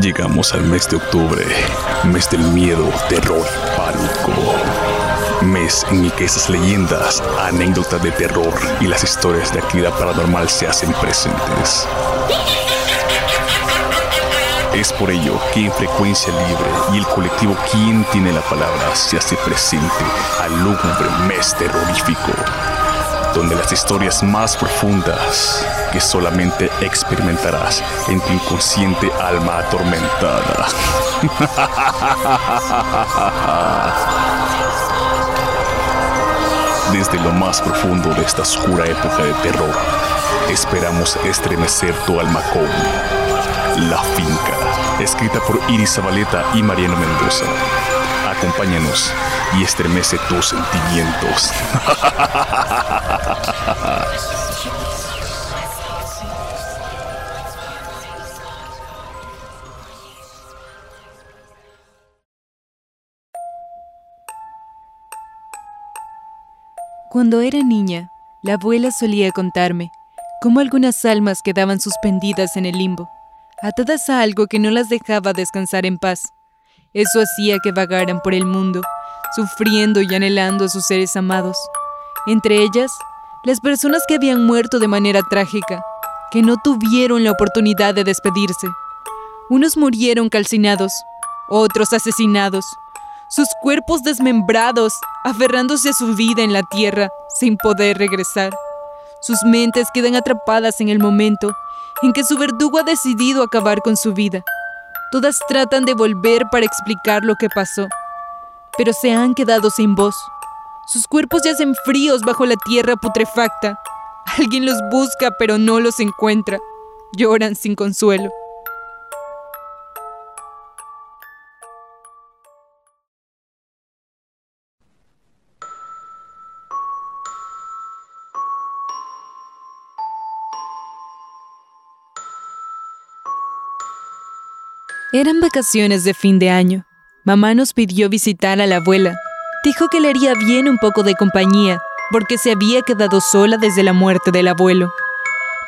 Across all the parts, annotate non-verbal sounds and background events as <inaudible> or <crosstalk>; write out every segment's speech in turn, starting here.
Llegamos al mes de octubre, mes del miedo, terror, pánico. Mes en el que esas leyendas, anécdotas de terror y las historias de actividad paranormal se hacen presentes. Es por ello que en Frecuencia Libre y el colectivo Quien tiene la palabra se hace presente al lúgubre mes terrorífico, donde las historias más profundas que solamente experimentarás en tu inconsciente alma atormentada. <laughs> Desde lo más profundo de esta oscura época de terror, esperamos estremecer tu alma con La Finca, escrita por Iris Zabaleta y Mariano Mendoza. Acompáñanos y estremece tus sentimientos. Cuando era niña, la abuela solía contarme cómo algunas almas quedaban suspendidas en el limbo, atadas a algo que no las dejaba descansar en paz. Eso hacía que vagaran por el mundo, sufriendo y anhelando a sus seres amados, entre ellas las personas que habían muerto de manera trágica, que no tuvieron la oportunidad de despedirse. Unos murieron calcinados, otros asesinados, sus cuerpos desmembrados, aferrándose a su vida en la tierra sin poder regresar. Sus mentes quedan atrapadas en el momento en que su verdugo ha decidido acabar con su vida. Todas tratan de volver para explicar lo que pasó, pero se han quedado sin voz. Sus cuerpos yacen fríos bajo la tierra putrefacta. Alguien los busca pero no los encuentra. Lloran sin consuelo. Eran vacaciones de fin de año. Mamá nos pidió visitar a la abuela. Dijo que le haría bien un poco de compañía, porque se había quedado sola desde la muerte del abuelo.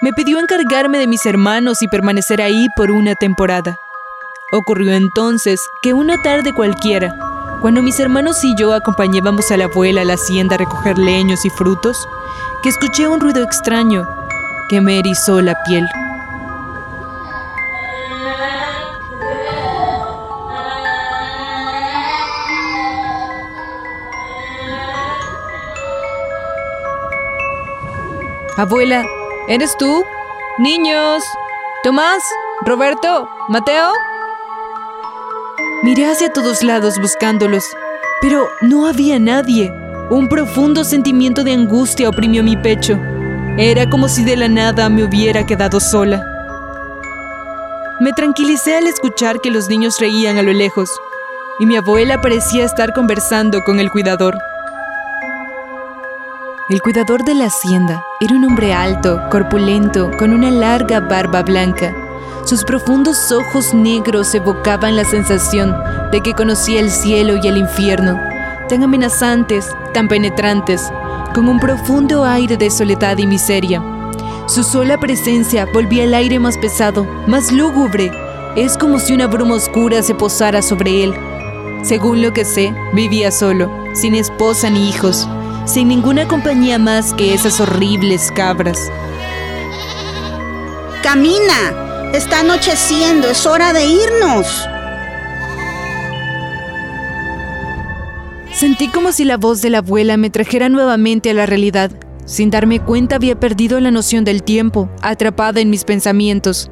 Me pidió encargarme de mis hermanos y permanecer ahí por una temporada. Ocurrió entonces que una tarde cualquiera, cuando mis hermanos y yo acompañábamos a la abuela a la hacienda a recoger leños y frutos, que escuché un ruido extraño que me erizó la piel. Abuela, ¿eres tú? Niños. Tomás, Roberto, Mateo. Miré hacia todos lados buscándolos, pero no había nadie. Un profundo sentimiento de angustia oprimió mi pecho. Era como si de la nada me hubiera quedado sola. Me tranquilicé al escuchar que los niños reían a lo lejos, y mi abuela parecía estar conversando con el cuidador. El cuidador de la hacienda era un hombre alto, corpulento, con una larga barba blanca. Sus profundos ojos negros evocaban la sensación de que conocía el cielo y el infierno, tan amenazantes, tan penetrantes, con un profundo aire de soledad y miseria. Su sola presencia volvía el aire más pesado, más lúgubre. Es como si una bruma oscura se posara sobre él. Según lo que sé, vivía solo, sin esposa ni hijos sin ninguna compañía más que esas horribles cabras. Camina, está anocheciendo, es hora de irnos. Sentí como si la voz de la abuela me trajera nuevamente a la realidad. Sin darme cuenta había perdido la noción del tiempo, atrapada en mis pensamientos.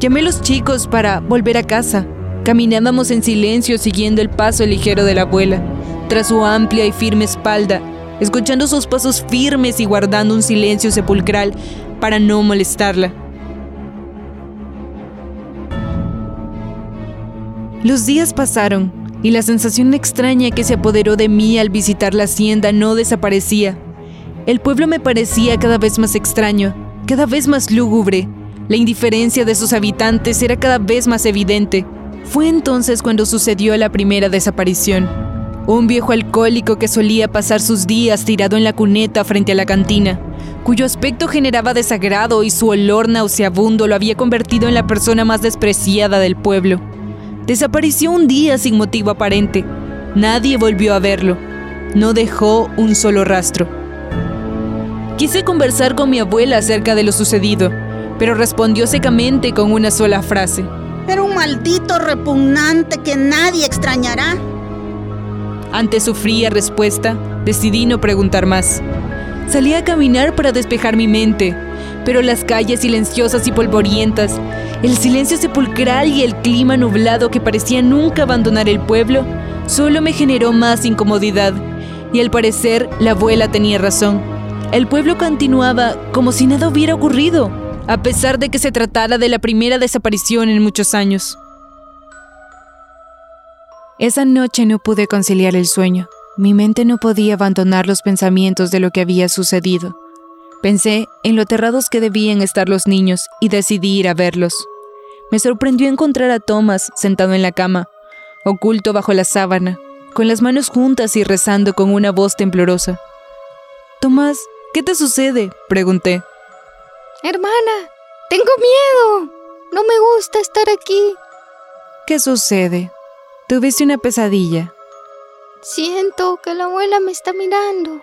Llamé a los chicos para volver a casa. Caminábamos en silencio siguiendo el paso ligero de la abuela. Tras su amplia y firme espalda, escuchando sus pasos firmes y guardando un silencio sepulcral para no molestarla. Los días pasaron y la sensación extraña que se apoderó de mí al visitar la hacienda no desaparecía. El pueblo me parecía cada vez más extraño, cada vez más lúgubre. La indiferencia de sus habitantes era cada vez más evidente. Fue entonces cuando sucedió la primera desaparición. Un viejo alcohólico que solía pasar sus días tirado en la cuneta frente a la cantina, cuyo aspecto generaba desagrado y su olor nauseabundo lo había convertido en la persona más despreciada del pueblo. Desapareció un día sin motivo aparente. Nadie volvió a verlo. No dejó un solo rastro. Quise conversar con mi abuela acerca de lo sucedido, pero respondió secamente con una sola frase. Era un maldito repugnante que nadie extrañará. Ante su fría respuesta, decidí no preguntar más. Salí a caminar para despejar mi mente, pero las calles silenciosas y polvorientas, el silencio sepulcral y el clima nublado que parecía nunca abandonar el pueblo, solo me generó más incomodidad. Y al parecer, la abuela tenía razón. El pueblo continuaba como si nada hubiera ocurrido, a pesar de que se tratara de la primera desaparición en muchos años. Esa noche no pude conciliar el sueño. Mi mente no podía abandonar los pensamientos de lo que había sucedido. Pensé en lo aterrados que debían estar los niños y decidí ir a verlos. Me sorprendió encontrar a Thomas sentado en la cama, oculto bajo la sábana, con las manos juntas y rezando con una voz temblorosa. Tomás, ¿qué te sucede? pregunté. Hermana, tengo miedo. No me gusta estar aquí. ¿Qué sucede? Tuviste una pesadilla. Siento que la abuela me está mirando.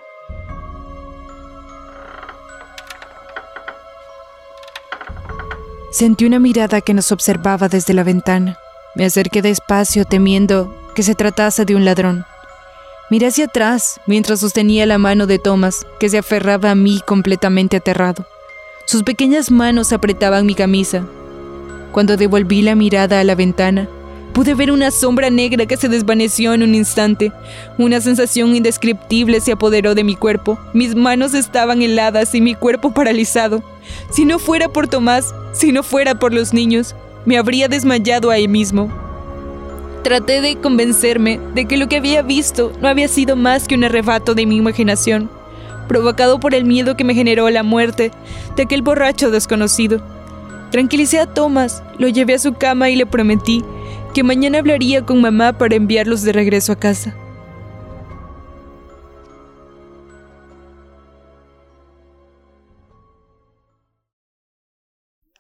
Sentí una mirada que nos observaba desde la ventana. Me acerqué despacio temiendo que se tratase de un ladrón. Miré hacia atrás mientras sostenía la mano de Thomas, que se aferraba a mí completamente aterrado. Sus pequeñas manos apretaban mi camisa. Cuando devolví la mirada a la ventana, Pude ver una sombra negra que se desvaneció en un instante. Una sensación indescriptible se apoderó de mi cuerpo. Mis manos estaban heladas y mi cuerpo paralizado. Si no fuera por Tomás, si no fuera por los niños, me habría desmayado ahí mismo. Traté de convencerme de que lo que había visto no había sido más que un arrebato de mi imaginación, provocado por el miedo que me generó la muerte de aquel borracho desconocido. Tranquilicé a Thomas, lo llevé a su cama y le prometí que mañana hablaría con mamá para enviarlos de regreso a casa.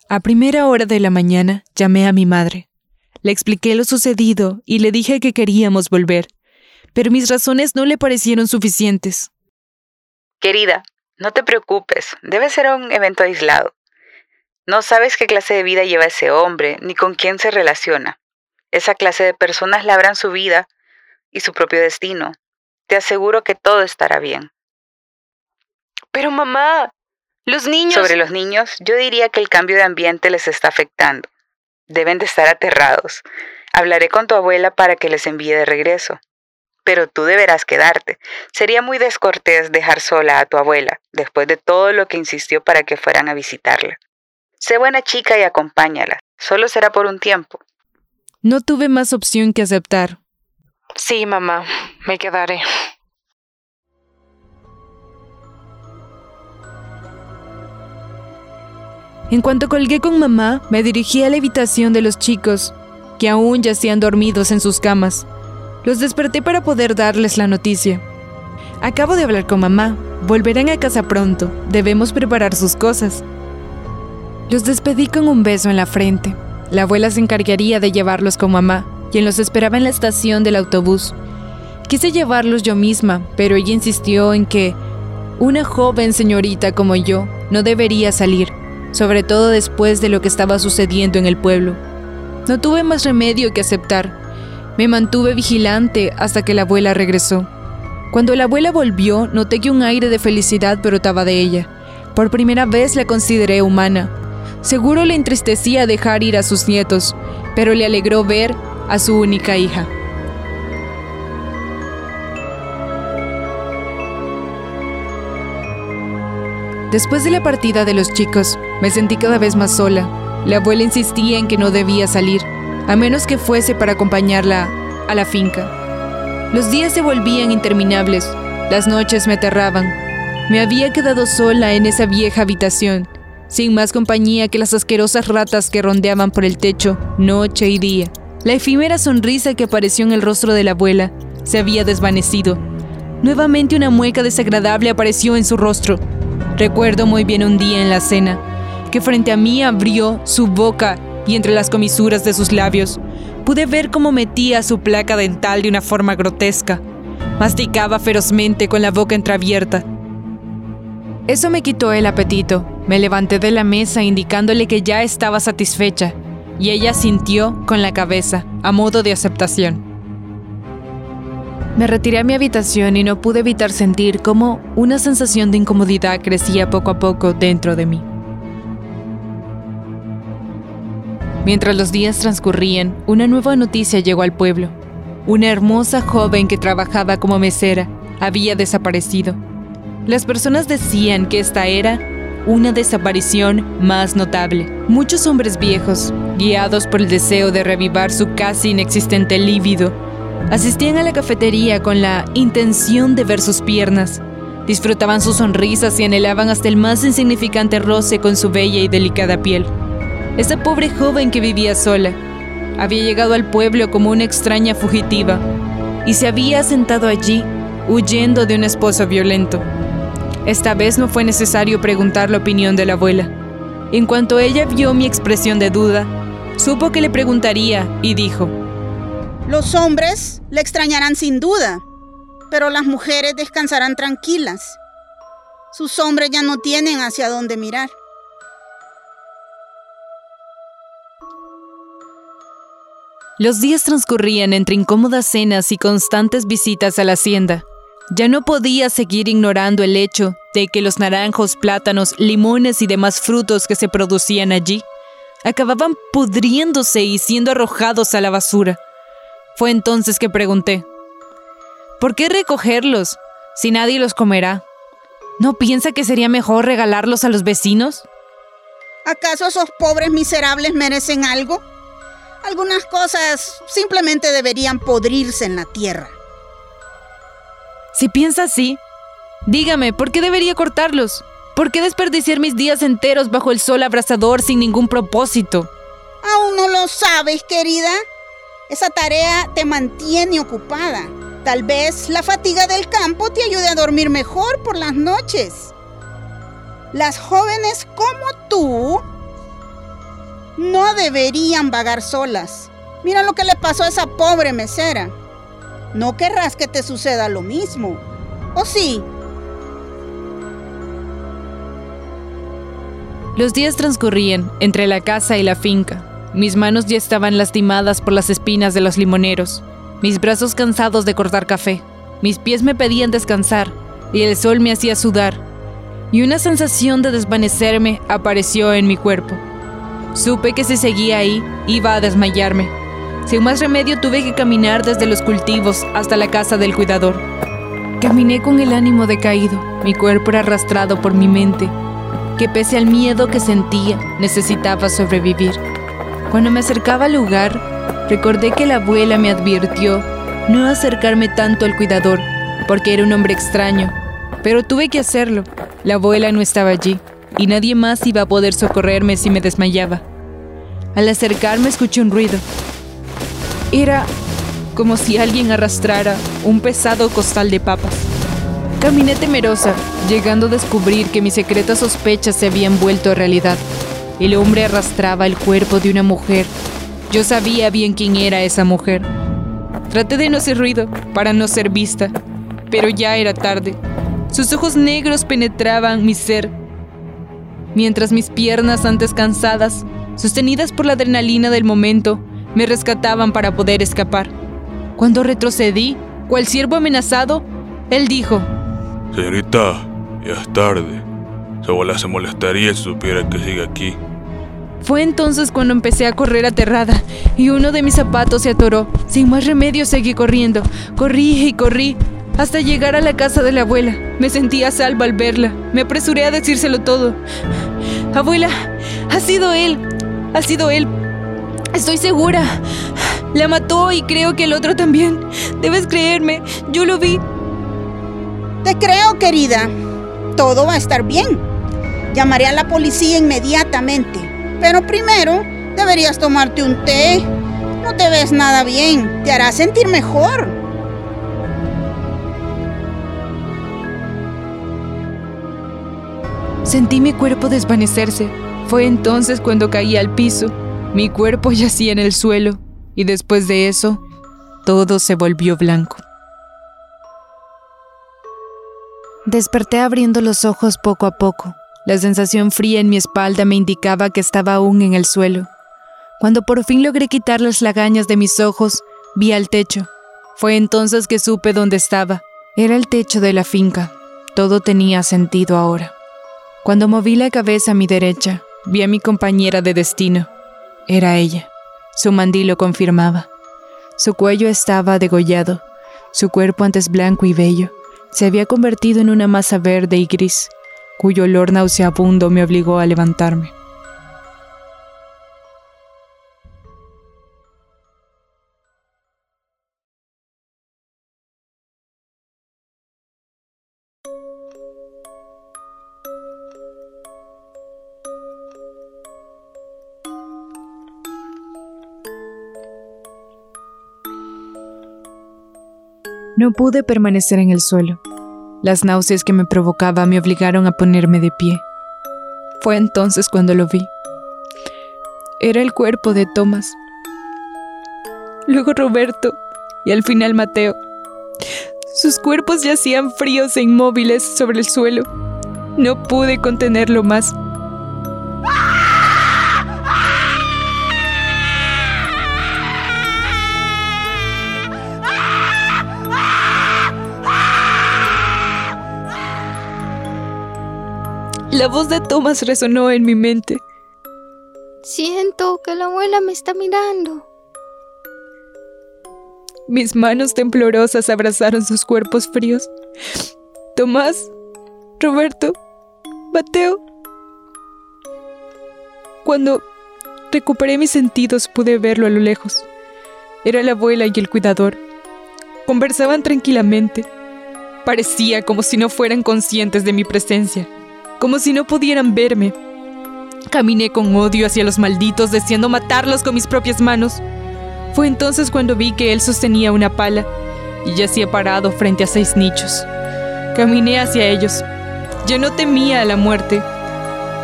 A primera hora de la mañana llamé a mi madre. Le expliqué lo sucedido y le dije que queríamos volver, pero mis razones no le parecieron suficientes. Querida, no te preocupes, debe ser un evento aislado. No sabes qué clase de vida lleva ese hombre, ni con quién se relaciona. Esa clase de personas labran su vida y su propio destino. Te aseguro que todo estará bien. Pero mamá, los niños... Sobre los niños, yo diría que el cambio de ambiente les está afectando. Deben de estar aterrados. Hablaré con tu abuela para que les envíe de regreso. Pero tú deberás quedarte. Sería muy descortés dejar sola a tu abuela, después de todo lo que insistió para que fueran a visitarla. Sé buena chica y acompáñala. Solo será por un tiempo. No tuve más opción que aceptar. Sí, mamá, me quedaré. En cuanto colgué con mamá, me dirigí a la habitación de los chicos, que aún yacían dormidos en sus camas. Los desperté para poder darles la noticia. Acabo de hablar con mamá. Volverán a casa pronto. Debemos preparar sus cosas. Los despedí con un beso en la frente. La abuela se encargaría de llevarlos con mamá, quien los esperaba en la estación del autobús. Quise llevarlos yo misma, pero ella insistió en que una joven señorita como yo no debería salir, sobre todo después de lo que estaba sucediendo en el pueblo. No tuve más remedio que aceptar. Me mantuve vigilante hasta que la abuela regresó. Cuando la abuela volvió, noté que un aire de felicidad brotaba de ella. Por primera vez la consideré humana, Seguro le entristecía dejar ir a sus nietos, pero le alegró ver a su única hija. Después de la partida de los chicos, me sentí cada vez más sola. La abuela insistía en que no debía salir, a menos que fuese para acompañarla a la finca. Los días se volvían interminables, las noches me aterraban. Me había quedado sola en esa vieja habitación sin más compañía que las asquerosas ratas que rondeaban por el techo, noche y día. La efímera sonrisa que apareció en el rostro de la abuela se había desvanecido. Nuevamente una mueca desagradable apareció en su rostro. Recuerdo muy bien un día en la cena, que frente a mí abrió su boca y entre las comisuras de sus labios pude ver cómo metía su placa dental de una forma grotesca. Masticaba ferozmente con la boca entreabierta. Eso me quitó el apetito. Me levanté de la mesa indicándole que ya estaba satisfecha, y ella sintió con la cabeza, a modo de aceptación. Me retiré a mi habitación y no pude evitar sentir cómo una sensación de incomodidad crecía poco a poco dentro de mí. Mientras los días transcurrían, una nueva noticia llegó al pueblo. Una hermosa joven que trabajaba como mesera había desaparecido. Las personas decían que esta era una desaparición más notable. Muchos hombres viejos, guiados por el deseo de revivar su casi inexistente líbido, asistían a la cafetería con la intención de ver sus piernas. Disfrutaban sus sonrisas y anhelaban hasta el más insignificante roce con su bella y delicada piel. Esa pobre joven que vivía sola había llegado al pueblo como una extraña fugitiva y se había sentado allí huyendo de un esposo violento. Esta vez no fue necesario preguntar la opinión de la abuela. En cuanto ella vio mi expresión de duda, supo que le preguntaría y dijo, Los hombres le extrañarán sin duda, pero las mujeres descansarán tranquilas. Sus hombres ya no tienen hacia dónde mirar. Los días transcurrían entre incómodas cenas y constantes visitas a la hacienda. Ya no podía seguir ignorando el hecho de que los naranjos, plátanos, limones y demás frutos que se producían allí acababan pudriéndose y siendo arrojados a la basura. Fue entonces que pregunté, ¿por qué recogerlos si nadie los comerá? ¿No piensa que sería mejor regalarlos a los vecinos? ¿Acaso esos pobres miserables merecen algo? Algunas cosas simplemente deberían podrirse en la tierra. Si piensa así, dígame, ¿por qué debería cortarlos? ¿Por qué desperdiciar mis días enteros bajo el sol abrasador sin ningún propósito? Aún no lo sabes, querida. Esa tarea te mantiene ocupada. Tal vez la fatiga del campo te ayude a dormir mejor por las noches. Las jóvenes como tú no deberían vagar solas. Mira lo que le pasó a esa pobre mesera. No querrás que te suceda lo mismo. ¿O sí? Los días transcurrían entre la casa y la finca. Mis manos ya estaban lastimadas por las espinas de los limoneros, mis brazos cansados de cortar café, mis pies me pedían descansar y el sol me hacía sudar, y una sensación de desvanecerme apareció en mi cuerpo. Supe que si seguía ahí, iba a desmayarme. Sin más remedio tuve que caminar desde los cultivos hasta la casa del cuidador. Caminé con el ánimo decaído, mi cuerpo arrastrado por mi mente, que pese al miedo que sentía, necesitaba sobrevivir. Cuando me acercaba al lugar, recordé que la abuela me advirtió no acercarme tanto al cuidador, porque era un hombre extraño, pero tuve que hacerlo. La abuela no estaba allí y nadie más iba a poder socorrerme si me desmayaba. Al acercarme escuché un ruido. Era como si alguien arrastrara un pesado costal de papas. Caminé temerosa, llegando a descubrir que mis secretas sospechas se habían vuelto realidad. El hombre arrastraba el cuerpo de una mujer. Yo sabía bien quién era esa mujer. Traté de no hacer ruido para no ser vista, pero ya era tarde. Sus ojos negros penetraban mi ser mientras mis piernas antes cansadas, sostenidas por la adrenalina del momento, me rescataban para poder escapar. Cuando retrocedí, cual siervo amenazado, él dijo, Señorita, ya es tarde. Su abuela se molestaría si supiera que sigue aquí. Fue entonces cuando empecé a correr aterrada y uno de mis zapatos se atoró. Sin más remedio seguí corriendo. Corrí y corrí hasta llegar a la casa de la abuela. Me sentía a salvo al verla. Me apresuré a decírselo todo. Abuela, ha sido él. Ha sido él. Estoy segura. La mató y creo que el otro también. Debes creerme. Yo lo vi. Te creo, querida. Todo va a estar bien. Llamaré a la policía inmediatamente. Pero primero deberías tomarte un té. No te ves nada bien. Te hará sentir mejor. Sentí mi cuerpo desvanecerse. Fue entonces cuando caí al piso. Mi cuerpo yacía en el suelo. y después de eso, todo se volvió blanco. Desperté abriendo los ojos poco a poco. La sensación fría en mi espalda me indicaba que estaba aún en el suelo. Cuando por fin logré quitar las lagañas de mis ojos, vi al techo. Fue entonces que supe dónde estaba. Era el techo de la finca. Todo tenía sentido ahora. Cuando moví la cabeza a mi derecha, vi a mi compañera de destino. Era ella. Su mandil lo confirmaba. Su cuello estaba degollado, su cuerpo antes blanco y bello, se había convertido en una masa verde y gris, cuyo olor nauseabundo me obligó a levantarme. No pude permanecer en el suelo. Las náuseas que me provocaba me obligaron a ponerme de pie. Fue entonces cuando lo vi. Era el cuerpo de Tomás. Luego Roberto y al final Mateo. Sus cuerpos yacían fríos e inmóviles sobre el suelo. No pude contenerlo más. La voz de Thomas resonó en mi mente. Siento que la abuela me está mirando. Mis manos temblorosas abrazaron sus cuerpos fríos. Tomás, Roberto, Mateo. Cuando recuperé mis sentidos pude verlo a lo lejos. Era la abuela y el cuidador. Conversaban tranquilamente. Parecía como si no fueran conscientes de mi presencia como si no pudieran verme. Caminé con odio hacia los malditos, deseando matarlos con mis propias manos. Fue entonces cuando vi que él sostenía una pala y yacía parado frente a seis nichos. Caminé hacia ellos. Ya no temía a la muerte,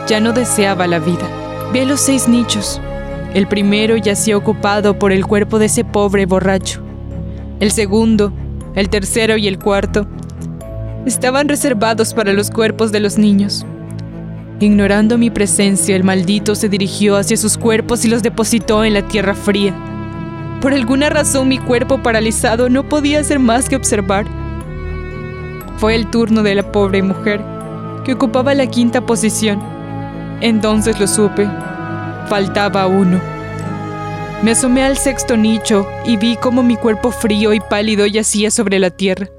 ya no deseaba la vida. Vi a los seis nichos. El primero yacía ocupado por el cuerpo de ese pobre borracho. El segundo, el tercero y el cuarto estaban reservados para los cuerpos de los niños. Ignorando mi presencia, el maldito se dirigió hacia sus cuerpos y los depositó en la tierra fría. Por alguna razón mi cuerpo paralizado no podía hacer más que observar. Fue el turno de la pobre mujer, que ocupaba la quinta posición. Entonces lo supe. Faltaba uno. Me asomé al sexto nicho y vi cómo mi cuerpo frío y pálido yacía sobre la tierra.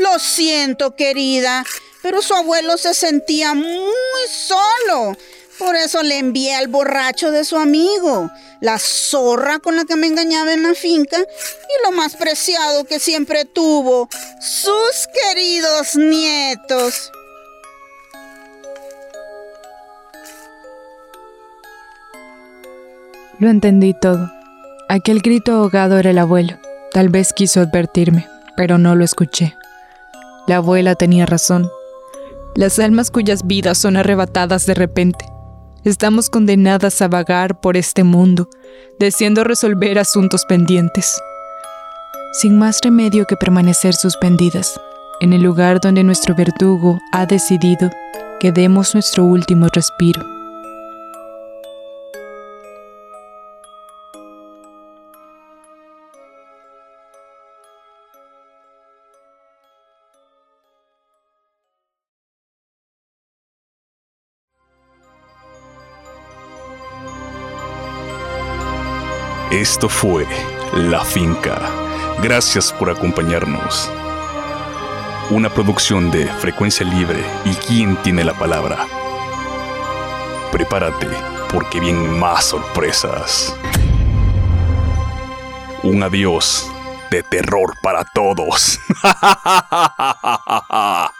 Lo siento, querida, pero su abuelo se sentía muy solo. Por eso le envié al borracho de su amigo, la zorra con la que me engañaba en la finca y lo más preciado que siempre tuvo, sus queridos nietos. Lo entendí todo. Aquel grito ahogado era el abuelo. Tal vez quiso advertirme, pero no lo escuché. La abuela tenía razón. Las almas cuyas vidas son arrebatadas de repente. Estamos condenadas a vagar por este mundo, deseando resolver asuntos pendientes. Sin más remedio que permanecer suspendidas, en el lugar donde nuestro verdugo ha decidido que demos nuestro último respiro. Esto fue La Finca. Gracias por acompañarnos. Una producción de Frecuencia Libre y quién tiene la palabra. Prepárate porque vienen más sorpresas. Un adiós de terror para todos. <laughs>